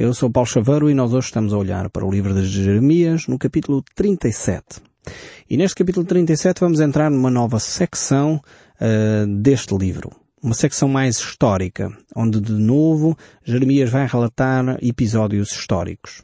Eu sou Paulo Chaveiro e nós hoje estamos a olhar para o livro de Jeremias no capítulo 37. E neste capítulo 37 vamos entrar numa nova secção uh, deste livro. Uma secção mais histórica, onde de novo Jeremias vai relatar episódios históricos.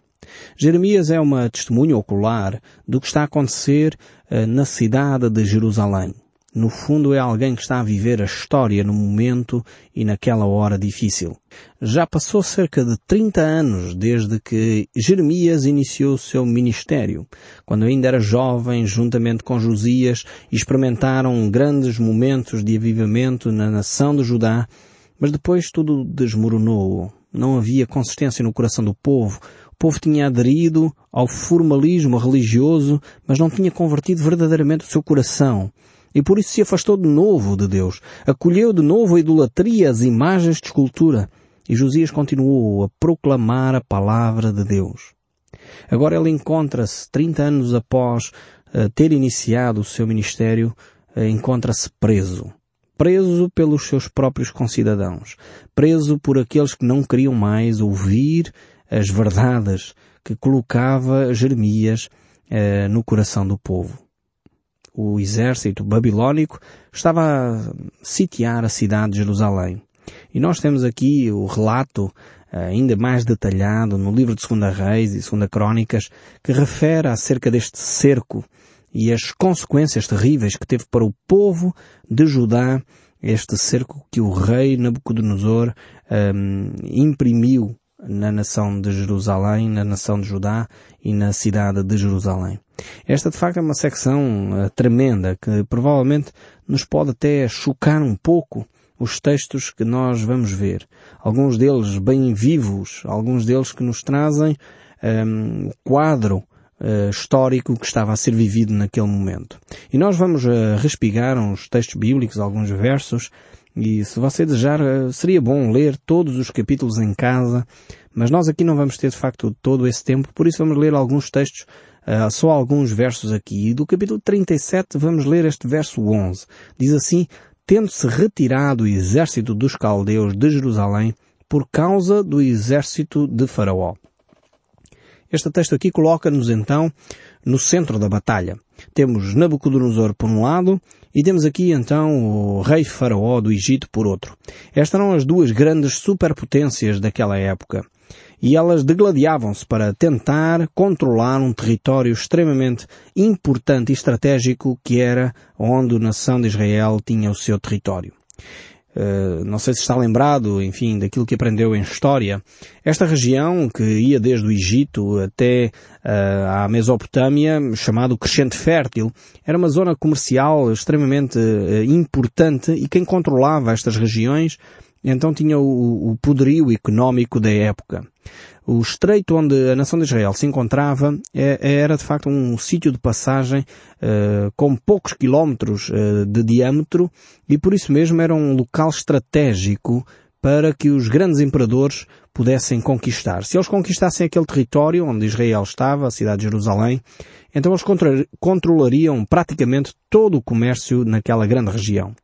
Jeremias é uma testemunha ocular do que está a acontecer uh, na cidade de Jerusalém. No fundo é alguém que está a viver a história no momento e naquela hora difícil. Já passou cerca de 30 anos desde que Jeremias iniciou o seu ministério. Quando ainda era jovem, juntamente com Josias, experimentaram grandes momentos de avivamento na nação de Judá, mas depois tudo desmoronou. Não havia consistência no coração do povo. O povo tinha aderido ao formalismo religioso, mas não tinha convertido verdadeiramente o seu coração e por isso se afastou de novo de Deus. Acolheu de novo a idolatria, as imagens de escultura. E Josias continuou a proclamar a palavra de Deus. Agora ele encontra-se, 30 anos após uh, ter iniciado o seu ministério, uh, encontra-se preso. Preso pelos seus próprios concidadãos. Preso por aqueles que não queriam mais ouvir as verdades que colocava Jeremias uh, no coração do povo o exército babilônico estava a sitiar a cidade de Jerusalém. E nós temos aqui o relato eh, ainda mais detalhado no livro de Segunda Reis e Segunda Crónicas que refere acerca deste cerco e as consequências terríveis que teve para o povo de Judá este cerco que o rei Nabucodonosor um, imprimiu na nação de Jerusalém, na nação de Judá e na cidade de Jerusalém. Esta de facto é uma secção uh, tremenda que provavelmente nos pode até chocar um pouco os textos que nós vamos ver. Alguns deles bem vivos, alguns deles que nos trazem um, ehm, quadro uh, histórico que estava a ser vivido naquele momento. E nós vamos uh, respigar uns textos bíblicos, alguns versos, e se você desejar, seria bom ler todos os capítulos em casa, mas nós aqui não vamos ter de facto todo esse tempo, por isso vamos ler alguns textos Uh, só alguns versos aqui. E do capítulo 37 vamos ler este verso 11. Diz assim, tendo-se retirado o exército dos caldeus de Jerusalém por causa do exército de Faraó. Este texto aqui coloca-nos então no centro da batalha. Temos Nabucodonosor por um lado e temos aqui então o rei Faraó do Egito por outro. Estas eram as duas grandes superpotências daquela época e elas degladiavam-se para tentar controlar um território extremamente importante e estratégico que era onde a nação de Israel tinha o seu território. Uh, não sei se está lembrado, enfim, daquilo que aprendeu em história. Esta região, que ia desde o Egito até uh, à Mesopotâmia, chamado Crescente Fértil, era uma zona comercial extremamente uh, importante e quem controlava estas regiões então tinha o, o poderio económico da época. O estreito onde a nação de Israel se encontrava é, era de facto um sítio de passagem uh, com poucos quilómetros uh, de diâmetro e por isso mesmo era um local estratégico para que os grandes imperadores pudessem conquistar. Se eles conquistassem aquele território onde Israel estava, a cidade de Jerusalém, então eles controlariam praticamente todo o comércio naquela grande região.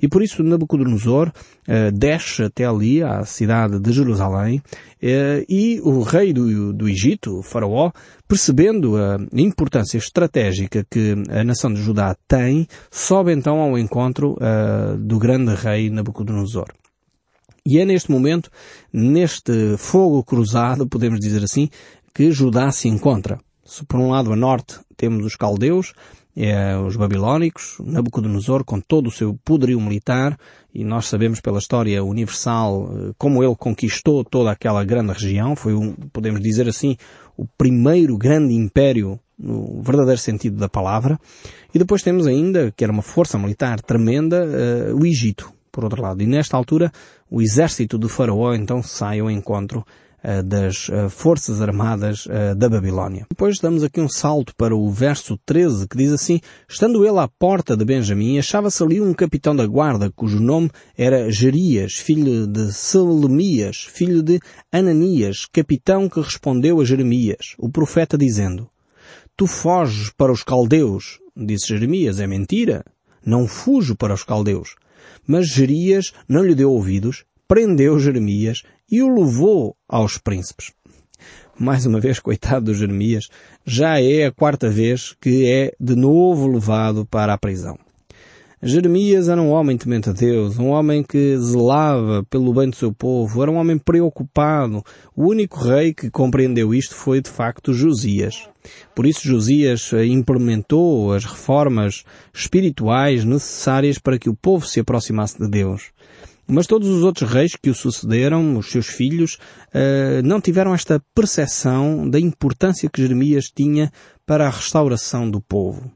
E por isso Nabucodonosor uh, desce até ali, à cidade de Jerusalém, uh, e o rei do, do Egito, o faraó, percebendo a importância estratégica que a nação de Judá tem, sobe então ao encontro uh, do grande rei Nabucodonosor. E é neste momento, neste fogo cruzado, podemos dizer assim, que Judá se encontra. Se por um lado a norte temos os caldeus, é, os babilónicos, Nabucodonosor com todo o seu poderio militar, e nós sabemos pela história universal eh, como ele conquistou toda aquela grande região, foi um, podemos dizer assim, o primeiro grande império no verdadeiro sentido da palavra. E depois temos ainda, que era uma força militar tremenda, uh, o Egito, por outro lado. E nesta altura, o exército do faraó então sai ao encontro eh, das eh, Forças Armadas eh, da Babilónia. Depois damos aqui um salto para o verso 13 que diz assim, estando ele à porta de Benjamim, achava-se ali um capitão da guarda cujo nome era Jerias, filho de Selemias, filho de Ananias, capitão que respondeu a Jeremias, o profeta dizendo, Tu foges para os caldeus. Disse Jeremias, é mentira. Não fujo para os caldeus. Mas Jerias não lhe deu ouvidos, prendeu Jeremias e o levou aos príncipes. mais uma vez, coitado do Jeremias, já é a quarta vez que é de novo levado para a prisão. Jeremias era um homem temente a Deus, um homem que zelava pelo bem do seu povo, era um homem preocupado. O único rei que compreendeu isto foi, de facto, Josias. Por isso Josias implementou as reformas espirituais necessárias para que o povo se aproximasse de Deus. Mas todos os outros reis que o sucederam, os seus filhos, eh, não tiveram esta percepção da importância que Jeremias tinha para a restauração do povo.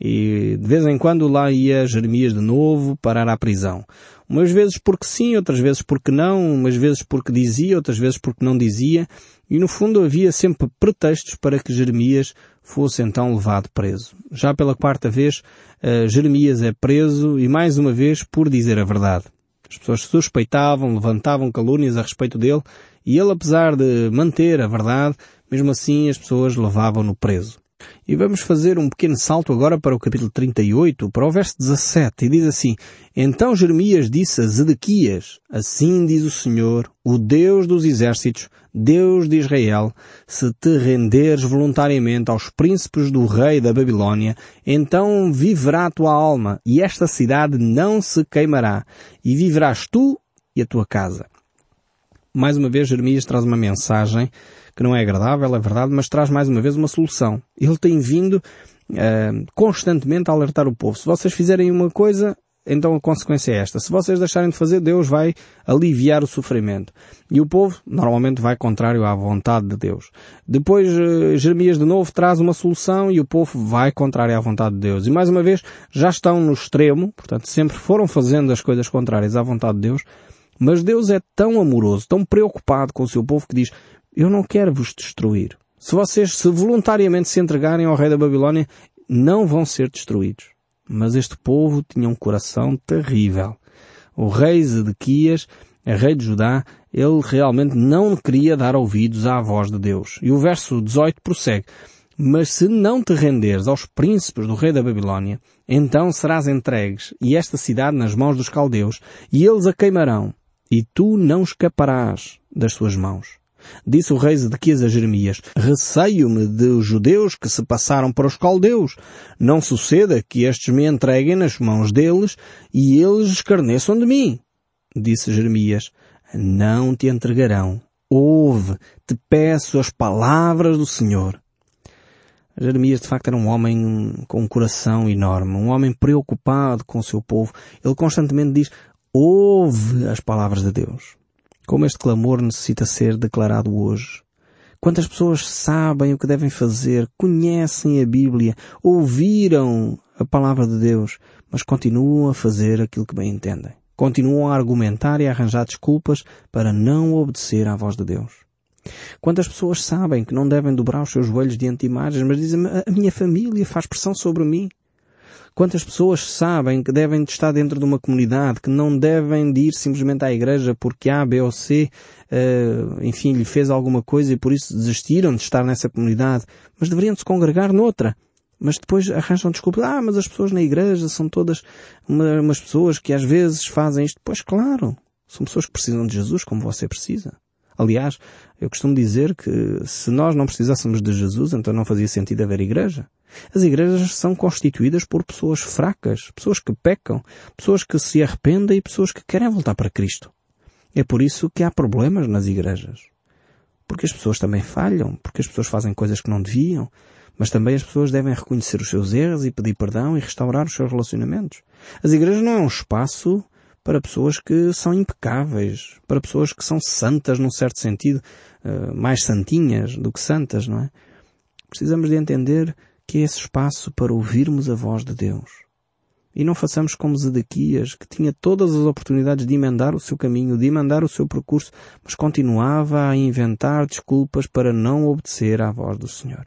E de vez em quando lá ia Jeremias de novo parar à prisão. Umas vezes porque sim, outras vezes porque não, umas vezes porque dizia, outras vezes porque não dizia, e no fundo havia sempre pretextos para que Jeremias fosse então levado preso. Já pela quarta vez, uh, Jeremias é preso e mais uma vez por dizer a verdade. As pessoas suspeitavam, levantavam calúnias a respeito dele e ele, apesar de manter a verdade, mesmo assim as pessoas levavam-no preso. E vamos fazer um pequeno salto agora para o capítulo 38, para o verso 17, e diz assim, Então Jeremias disse a Zedequias, Assim diz o Senhor, o Deus dos exércitos, Deus de Israel, se te renderes voluntariamente aos príncipes do rei da Babilônia, então viverá a tua alma, e esta cidade não se queimará, e viverás tu e a tua casa. Mais uma vez Jeremias traz uma mensagem que não é agradável, é verdade, mas traz mais uma vez uma solução. Ele tem vindo uh, constantemente a alertar o povo. Se vocês fizerem uma coisa, então a consequência é esta. Se vocês deixarem de fazer, Deus vai aliviar o sofrimento. E o povo normalmente vai contrário à vontade de Deus. Depois uh, Jeremias de novo traz uma solução e o povo vai contrário à vontade de Deus. E mais uma vez já estão no extremo, portanto sempre foram fazendo as coisas contrárias à vontade de Deus, mas Deus é tão amoroso, tão preocupado com o seu povo que diz, eu não quero vos destruir. Se vocês se voluntariamente se entregarem ao rei da Babilônia, não vão ser destruídos. Mas este povo tinha um coração terrível. O rei Zedequias, rei de Judá, ele realmente não queria dar ouvidos à voz de Deus. E o verso 18 prossegue. Mas se não te renderes aos príncipes do rei da Babilônia, então serás entregues e esta cidade nas mãos dos caldeus, e eles a queimarão, e tu não escaparás das suas mãos. Disse o rei Zedequias a Jeremias, receio-me dos judeus que se passaram para os caldeus. Não suceda que estes me entreguem nas mãos deles e eles escarneçam de mim. Disse Jeremias, não te entregarão. Ouve, te peço as palavras do Senhor. Jeremias de facto era um homem com um coração enorme, um homem preocupado com o seu povo. Ele constantemente diz, ouve as palavras de Deus. Como este clamor necessita ser declarado hoje. Quantas pessoas sabem o que devem fazer, conhecem a Bíblia, ouviram a palavra de Deus, mas continuam a fazer aquilo que bem entendem. Continuam a argumentar e a arranjar desculpas para não obedecer à voz de Deus. Quantas pessoas sabem que não devem dobrar os seus joelhos diante de imagens, mas dizem a minha família faz pressão sobre mim. Quantas pessoas sabem que devem estar dentro de uma comunidade, que não devem de ir simplesmente à igreja porque A, B ou C, uh, enfim, lhe fez alguma coisa e por isso desistiram de estar nessa comunidade, mas deveriam se congregar noutra. Mas depois arranjam desculpas. Ah, mas as pessoas na igreja são todas uma, umas pessoas que às vezes fazem isto. Pois claro, são pessoas que precisam de Jesus como você precisa. Aliás, eu costumo dizer que se nós não precisássemos de Jesus, então não fazia sentido haver igreja. As igrejas são constituídas por pessoas fracas, pessoas que pecam, pessoas que se arrependem e pessoas que querem voltar para Cristo. É por isso que há problemas nas igrejas. Porque as pessoas também falham, porque as pessoas fazem coisas que não deviam, mas também as pessoas devem reconhecer os seus erros e pedir perdão e restaurar os seus relacionamentos. As igrejas não é um espaço para pessoas que são impecáveis, para pessoas que são santas num certo sentido, eh, mais santinhas do que santas, não é? Precisamos de entender que é esse espaço para ouvirmos a voz de Deus. E não façamos como Zedequias, que tinha todas as oportunidades de emendar o seu caminho, de emendar o seu percurso, mas continuava a inventar desculpas para não obedecer à voz do Senhor.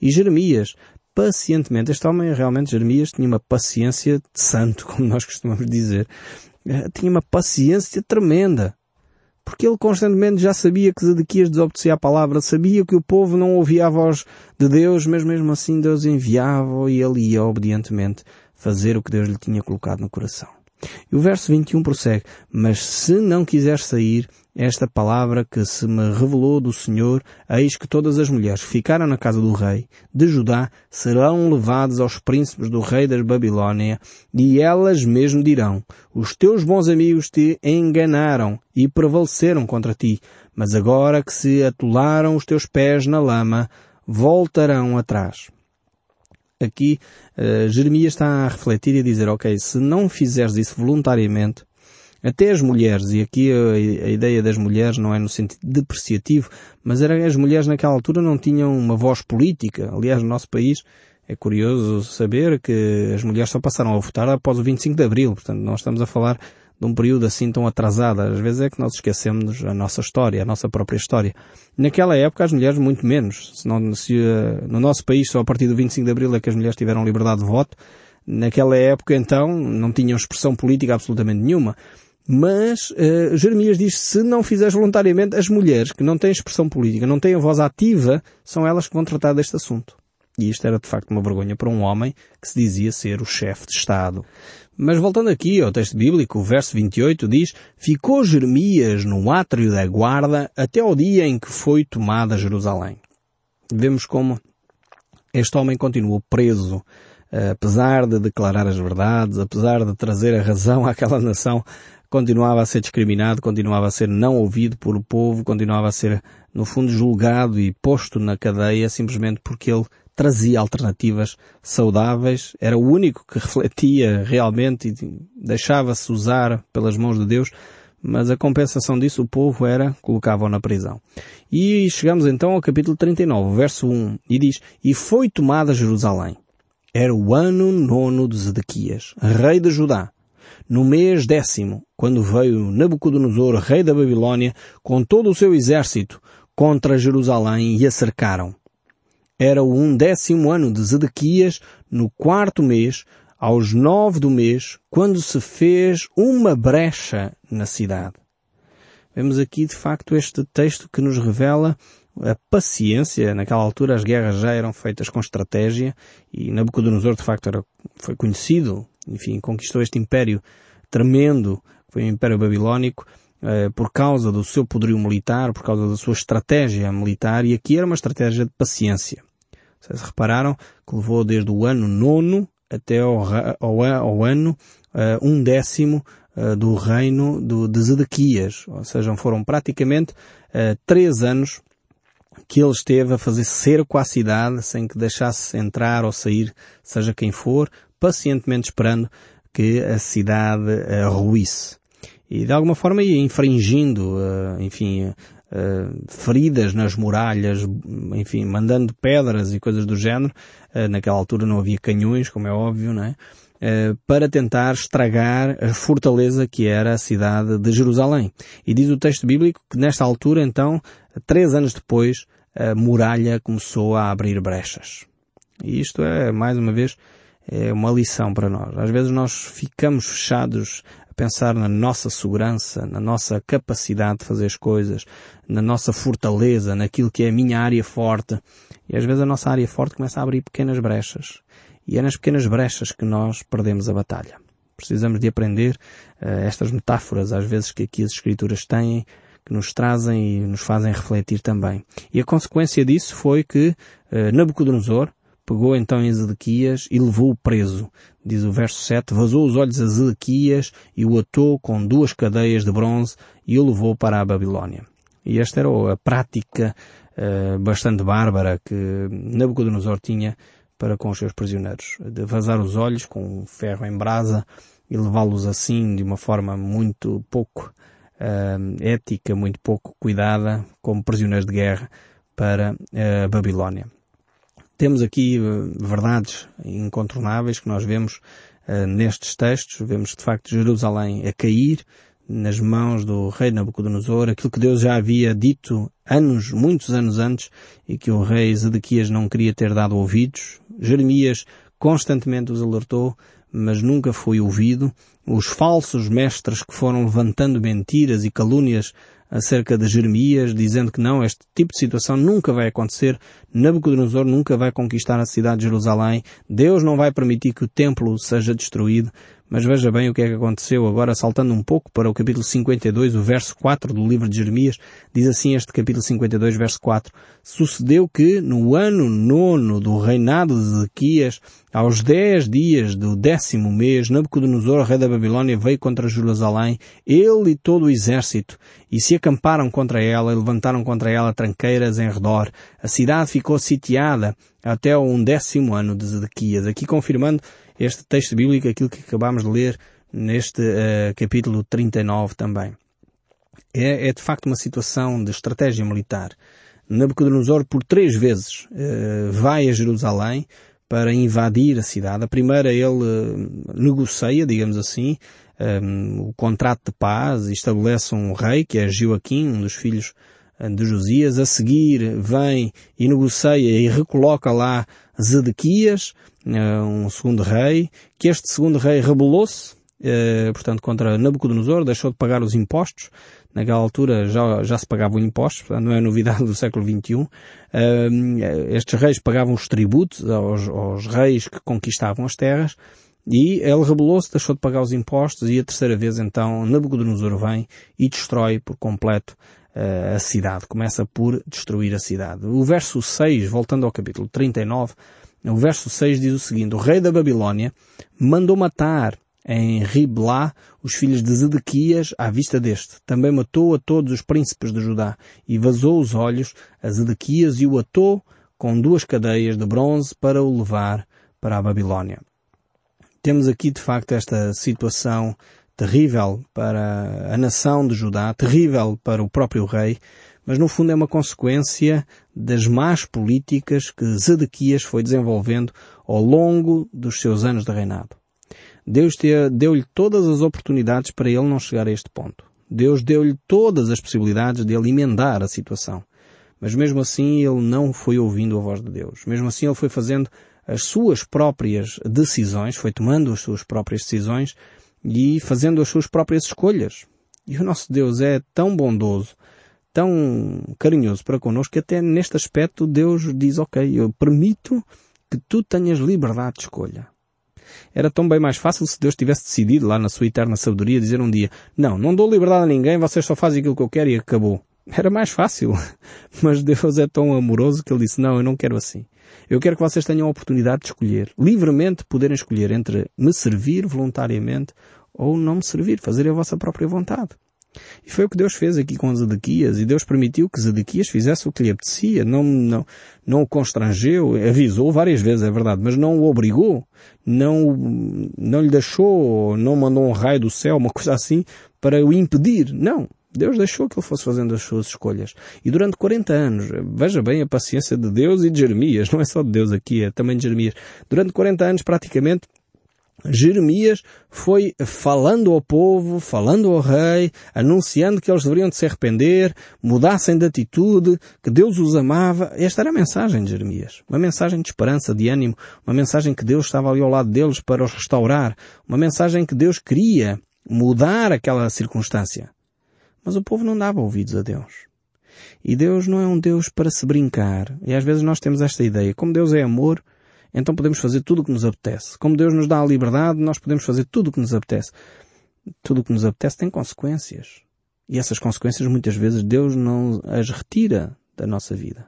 E Jeremias, pacientemente, este homem realmente, Jeremias, tinha uma paciência de santo, como nós costumamos dizer. Eh, tinha uma paciência tremenda. Porque ele constantemente já sabia que Zedequias desobedecia a palavra, sabia que o povo não ouvia a voz de Deus, mas mesmo assim Deus enviava e ele ia obedientemente fazer o que Deus lhe tinha colocado no coração. E o verso 21 prossegue, mas se não quiser sair, esta palavra que se me revelou do Senhor, eis que todas as mulheres que ficaram na casa do rei de Judá serão levadas aos príncipes do rei da Babilónia, e elas mesmo dirão, os teus bons amigos te enganaram e prevaleceram contra ti, mas agora que se atolaram os teus pés na lama, voltarão atrás. Aqui uh, Jeremias está a refletir e a dizer, ok, se não fizeres isso voluntariamente, até as mulheres, e aqui a, ideia das mulheres não é no sentido depreciativo, mas era, as mulheres naquela altura não tinham uma voz política. Aliás, no nosso país é curioso saber que as mulheres só passaram a votar após o 25 de Abril. Portanto, nós estamos a falar de um período assim tão atrasado. Às vezes é que nós esquecemos a nossa história, a nossa própria história. Naquela época as mulheres muito menos. Se, uh, no nosso país só a partir do 25 de Abril é que as mulheres tiveram liberdade de voto. Naquela época então não tinham expressão política absolutamente nenhuma. Mas uh, Jeremias diz se não fizeres voluntariamente, as mulheres que não têm expressão política, não têm a voz ativa, são elas que vão tratar deste assunto. E isto era de facto uma vergonha para um homem que se dizia ser o chefe de Estado. Mas voltando aqui ao texto bíblico, o verso 28 diz, Ficou Jeremias no átrio da guarda até ao dia em que foi tomada Jerusalém. Vemos como este homem continuou preso, apesar de declarar as verdades, apesar de trazer a razão àquela nação, continuava a ser discriminado, continuava a ser não ouvido por o povo, continuava a ser, no fundo, julgado e posto na cadeia simplesmente porque ele trazia alternativas saudáveis, era o único que refletia realmente e deixava-se usar pelas mãos de Deus, mas a compensação disso o povo era colocava-o na prisão. E chegamos então ao capítulo 39, verso 1, e diz, E foi tomada Jerusalém. Era o ano nono de Zedequias, rei de Judá, no mês décimo, quando veio Nabucodonosor, rei da Babilônia, com todo o seu exército, contra Jerusalém e a cercaram. Era o undécimo ano de Zedequias, no quarto mês, aos nove do mês, quando se fez uma brecha na cidade. Vemos aqui, de facto, este texto que nos revela a paciência. Naquela altura as guerras já eram feitas com estratégia e Nabucodonosor, de facto, era, foi conhecido enfim, conquistou este império tremendo, que foi o Império Babilónico, eh, por causa do seu poderio militar, por causa da sua estratégia militar, e aqui era uma estratégia de paciência. Vocês repararam que levou desde o ano nono até ao, ao, ao ano uh, um décimo uh, do reino do, de Zedequias. Ou seja, foram praticamente uh, três anos que ele esteve a fazer cerco à cidade sem que deixasse entrar ou sair, seja quem for, pacientemente esperando que a cidade uh, ruísse. E de alguma forma ia infringindo, uh, enfim, uh, feridas nas muralhas, enfim, mandando pedras e coisas do género. Naquela altura não havia canhões, como é óbvio, não é? para tentar estragar a fortaleza que era a cidade de Jerusalém. E diz o texto bíblico que nesta altura, então, três anos depois, a muralha começou a abrir brechas. E isto é, mais uma vez, é uma lição para nós. Às vezes nós ficamos fechados pensar na nossa segurança, na nossa capacidade de fazer as coisas, na nossa fortaleza, naquilo que é a minha área forte. E às vezes a nossa área forte começa a abrir pequenas brechas. E é nas pequenas brechas que nós perdemos a batalha. Precisamos de aprender uh, estas metáforas, às vezes, que aqui as Escrituras têm, que nos trazem e nos fazem refletir também. E a consequência disso foi que uh, Nabucodonosor, Pegou então em Zedequias e levou-o preso. Diz o verso 7, vazou os olhos a Zedequias e o atou com duas cadeias de bronze e o levou para a Babilónia. E esta era a prática uh, bastante bárbara que Nabucodonosor tinha para com os seus prisioneiros. De vazar os olhos com um ferro em brasa e levá-los assim de uma forma muito pouco uh, ética, muito pouco cuidada, como prisioneiros de guerra para a Babilónia. Temos aqui uh, verdades incontornáveis que nós vemos uh, nestes textos. Vemos de facto Jerusalém a cair nas mãos do rei Nabucodonosor, aquilo que Deus já havia dito anos, muitos anos antes, e que o rei Zedequias não queria ter dado ouvidos. Jeremias constantemente os alertou, mas nunca foi ouvido. Os falsos mestres que foram levantando mentiras e calúnias acerca de Jeremias, dizendo que não, este tipo de situação nunca vai acontecer, Nabucodonosor nunca vai conquistar a cidade de Jerusalém, Deus não vai permitir que o templo seja destruído, Mas veja bem o que é que aconteceu agora, saltando um pouco para o capítulo 52, o verso 4 do livro de Jeremias, diz assim este capítulo 52, verso 4. Sucedeu que, no ano nono do reinado de Zequias, aos dez dias do décimo mês, Nabucodonosor, rei da Babilónia, veio contra Jerusalém, ele e todo o exército, e se acamparam contra ela, e levantaram contra ela tranqueiras em redor. A cidade ficou sitiada até um décimo ano de Zedequias. Aqui confirmando este texto bíblico, aquilo que acabámos de ler neste uh, capítulo 39 também. É, é, de facto uma situação de estratégia militar. Nabucodonosor por três vezes uh, vai a Jerusalém para invadir a cidade. A primeira ele uh, negocia, digamos assim, um, o contrato de paz e estabelece um rei, que é Joaquim, um dos filhos de Josias. A seguir vem e negocia e recoloca lá Zedequias, eh, um segundo rei, que este segundo rei rebelou-se, eh, portanto, contra Nabucodonosor, deixou de pagar os impostos. Naquela altura já, já se pagavam impostos, portanto não é novidade do século XXI. Eh, estes reis pagavam os tributos aos, aos reis que conquistavam as terras, e ele rebelou-se, deixou de pagar os impostos e a terceira vez então Nabucodonosor vem e destrói por completo a cidade. Começa por destruir a cidade. O verso 6, voltando ao capítulo 39, o verso 6 diz o seguinte, o rei da Babilónia mandou matar em Riblá os filhos de Zedequias à vista deste. Também matou a todos os príncipes de Judá e vazou os olhos a Zedequias e o atou com duas cadeias de bronze para o levar para a Babilónia. Temos aqui de facto esta situação terrível para a nação de Judá, terrível para o próprio rei, mas no fundo é uma consequência das más políticas que Zedequias foi desenvolvendo ao longo dos seus anos de reinado. Deus deu-lhe todas as oportunidades para ele não chegar a este ponto. Deus deu-lhe todas as possibilidades de ele emendar a situação. Mas mesmo assim ele não foi ouvindo a voz de Deus. Mesmo assim ele foi fazendo as suas próprias decisões, foi tomando as suas próprias decisões e fazendo as suas próprias escolhas. E o nosso Deus é tão bondoso tão carinhoso para connosco que até neste aspecto Deus diz, ok, eu permito que tu tenhas liberdade de escolha. Era tão bem mais fácil se Deus tivesse decidido lá na sua eterna sabedoria dizer um dia, não, não dou liberdade a ninguém, vocês só fazem aquilo que eu quero e acabou. Era mais fácil. Mas Deus é tão amoroso que Ele disse, não, eu não quero assim. Eu quero que vocês tenham a oportunidade de escolher, livremente poderem escolher entre me servir voluntariamente ou não me servir, fazer a vossa própria vontade. E foi o que Deus fez aqui com Zedequias, e Deus permitiu que Zedequias fizesse o que lhe apetecia, não, não, não o constrangeu, avisou várias vezes, é verdade, mas não o obrigou, não, não lhe deixou, não mandou um raio do céu, uma coisa assim, para o impedir. Não. Deus deixou que ele fosse fazendo as suas escolhas. E durante 40 anos, veja bem a paciência de Deus e de Jeremias, não é só de Deus aqui, é também de Jeremias. Durante 40 anos, praticamente, Jeremias foi falando ao povo, falando ao rei, anunciando que eles deveriam de se arrepender, mudassem de atitude, que Deus os amava. Esta era a mensagem de Jeremias. Uma mensagem de esperança, de ânimo, uma mensagem que Deus estava ali ao lado deles para os restaurar, uma mensagem que Deus queria mudar aquela circunstância. Mas o povo não dava ouvidos a Deus. E Deus não é um Deus para se brincar. E às vezes nós temos esta ideia. Como Deus é amor, então podemos fazer tudo o que nos apetece. Como Deus nos dá a liberdade, nós podemos fazer tudo o que nos apetece. Tudo o que nos apetece tem consequências. E essas consequências muitas vezes Deus não as retira da nossa vida.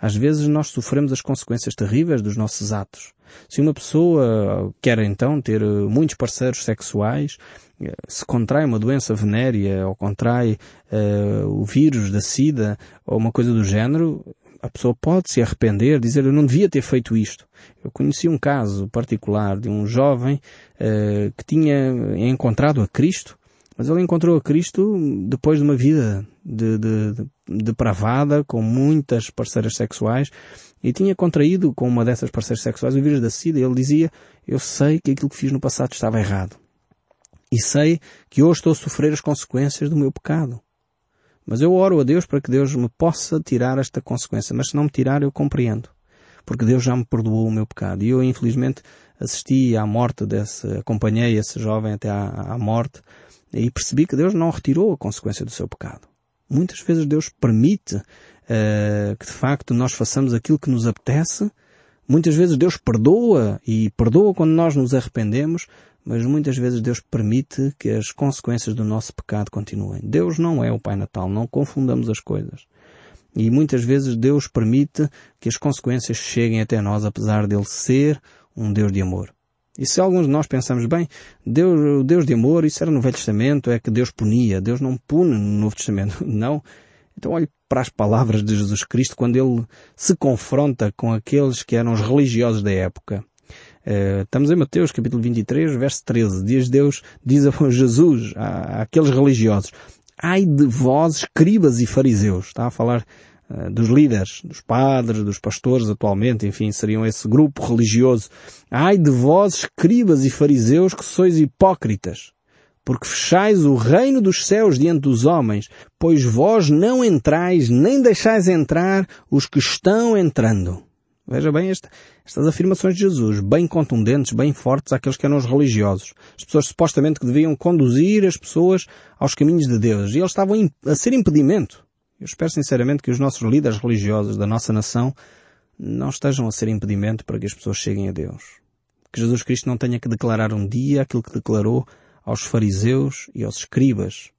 Às vezes nós sofremos as consequências terríveis dos nossos atos. Se uma pessoa quer então ter muitos parceiros sexuais, se contrai uma doença venérea ou contrai uh, o vírus da SIDA ou uma coisa do género, a pessoa pode se arrepender, dizer eu não devia ter feito isto. Eu conheci um caso particular de um jovem uh, que tinha encontrado a Cristo, mas ele encontrou Cristo depois de uma vida de, de, de, depravada, com muitas parceiras sexuais, e tinha contraído com uma dessas parceiras sexuais o vírus da SIDA. Ele dizia, eu sei que aquilo que fiz no passado estava errado. E sei que hoje estou a sofrer as consequências do meu pecado. Mas eu oro a Deus para que Deus me possa tirar esta consequência. Mas se não me tirar, eu compreendo. Porque Deus já me perdoou o meu pecado. E eu, infelizmente, assisti à morte desse, acompanhei esse jovem até à, à morte e percebi que Deus não retirou a consequência do seu pecado. Muitas vezes Deus permite uh, que de facto nós façamos aquilo que nos apetece. Muitas vezes Deus perdoa e perdoa quando nós nos arrependemos, mas muitas vezes Deus permite que as consequências do nosso pecado continuem. Deus não é o Pai Natal, não confundamos as coisas. E muitas vezes Deus permite que as consequências cheguem até nós, apesar dele ser um Deus de amor. E se alguns de nós pensamos, bem, Deus, o Deus de amor, isso era no Velho Testamento, é que Deus punia. Deus não pune no Novo Testamento. Não. Então olhe para as palavras de Jesus Cristo quando ele se confronta com aqueles que eram os religiosos da época. Uh, estamos em Mateus capítulo 23, verso 13. Diz Deus, diz a Jesus, àqueles religiosos, ai de vós, escribas e fariseus. Está a falar dos líderes, dos padres, dos pastores atualmente, enfim, seriam esse grupo religioso. Ai de vós, escribas e fariseus, que sois hipócritas porque fechais o reino dos céus diante dos homens, pois vós não entrais, nem deixais entrar os que estão entrando. Veja bem esta, estas afirmações de Jesus, bem contundentes, bem fortes àqueles que eram os religiosos. As pessoas supostamente que deviam conduzir as pessoas aos caminhos de Deus. E eles estavam a ser impedimento. Eu espero sinceramente que os nossos líderes religiosos da nossa nação não estejam a ser impedimento para que as pessoas cheguem a Deus. Que Jesus Cristo não tenha que declarar um dia aquilo que declarou aos fariseus e aos escribas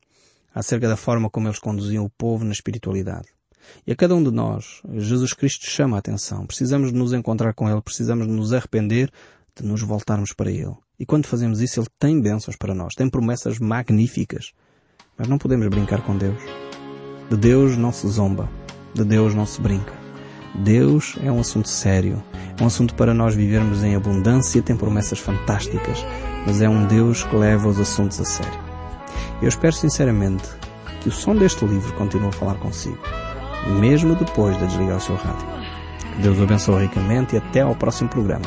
acerca da forma como eles conduziam o povo na espiritualidade. E a cada um de nós, Jesus Cristo chama a atenção. Precisamos de nos encontrar com Ele, precisamos de nos arrepender, de nos voltarmos para Ele. E quando fazemos isso, Ele tem bênçãos para nós, tem promessas magníficas. Mas não podemos brincar com Deus. De Deus não se zomba, de Deus não se brinca. Deus é um assunto sério, é um assunto para nós vivermos em abundância, tem promessas fantásticas, mas é um Deus que leva os assuntos a sério. Eu espero sinceramente que o som deste livro continue a falar consigo, mesmo depois de desligar o seu rádio. Deus o abençoe ricamente e até ao próximo programa.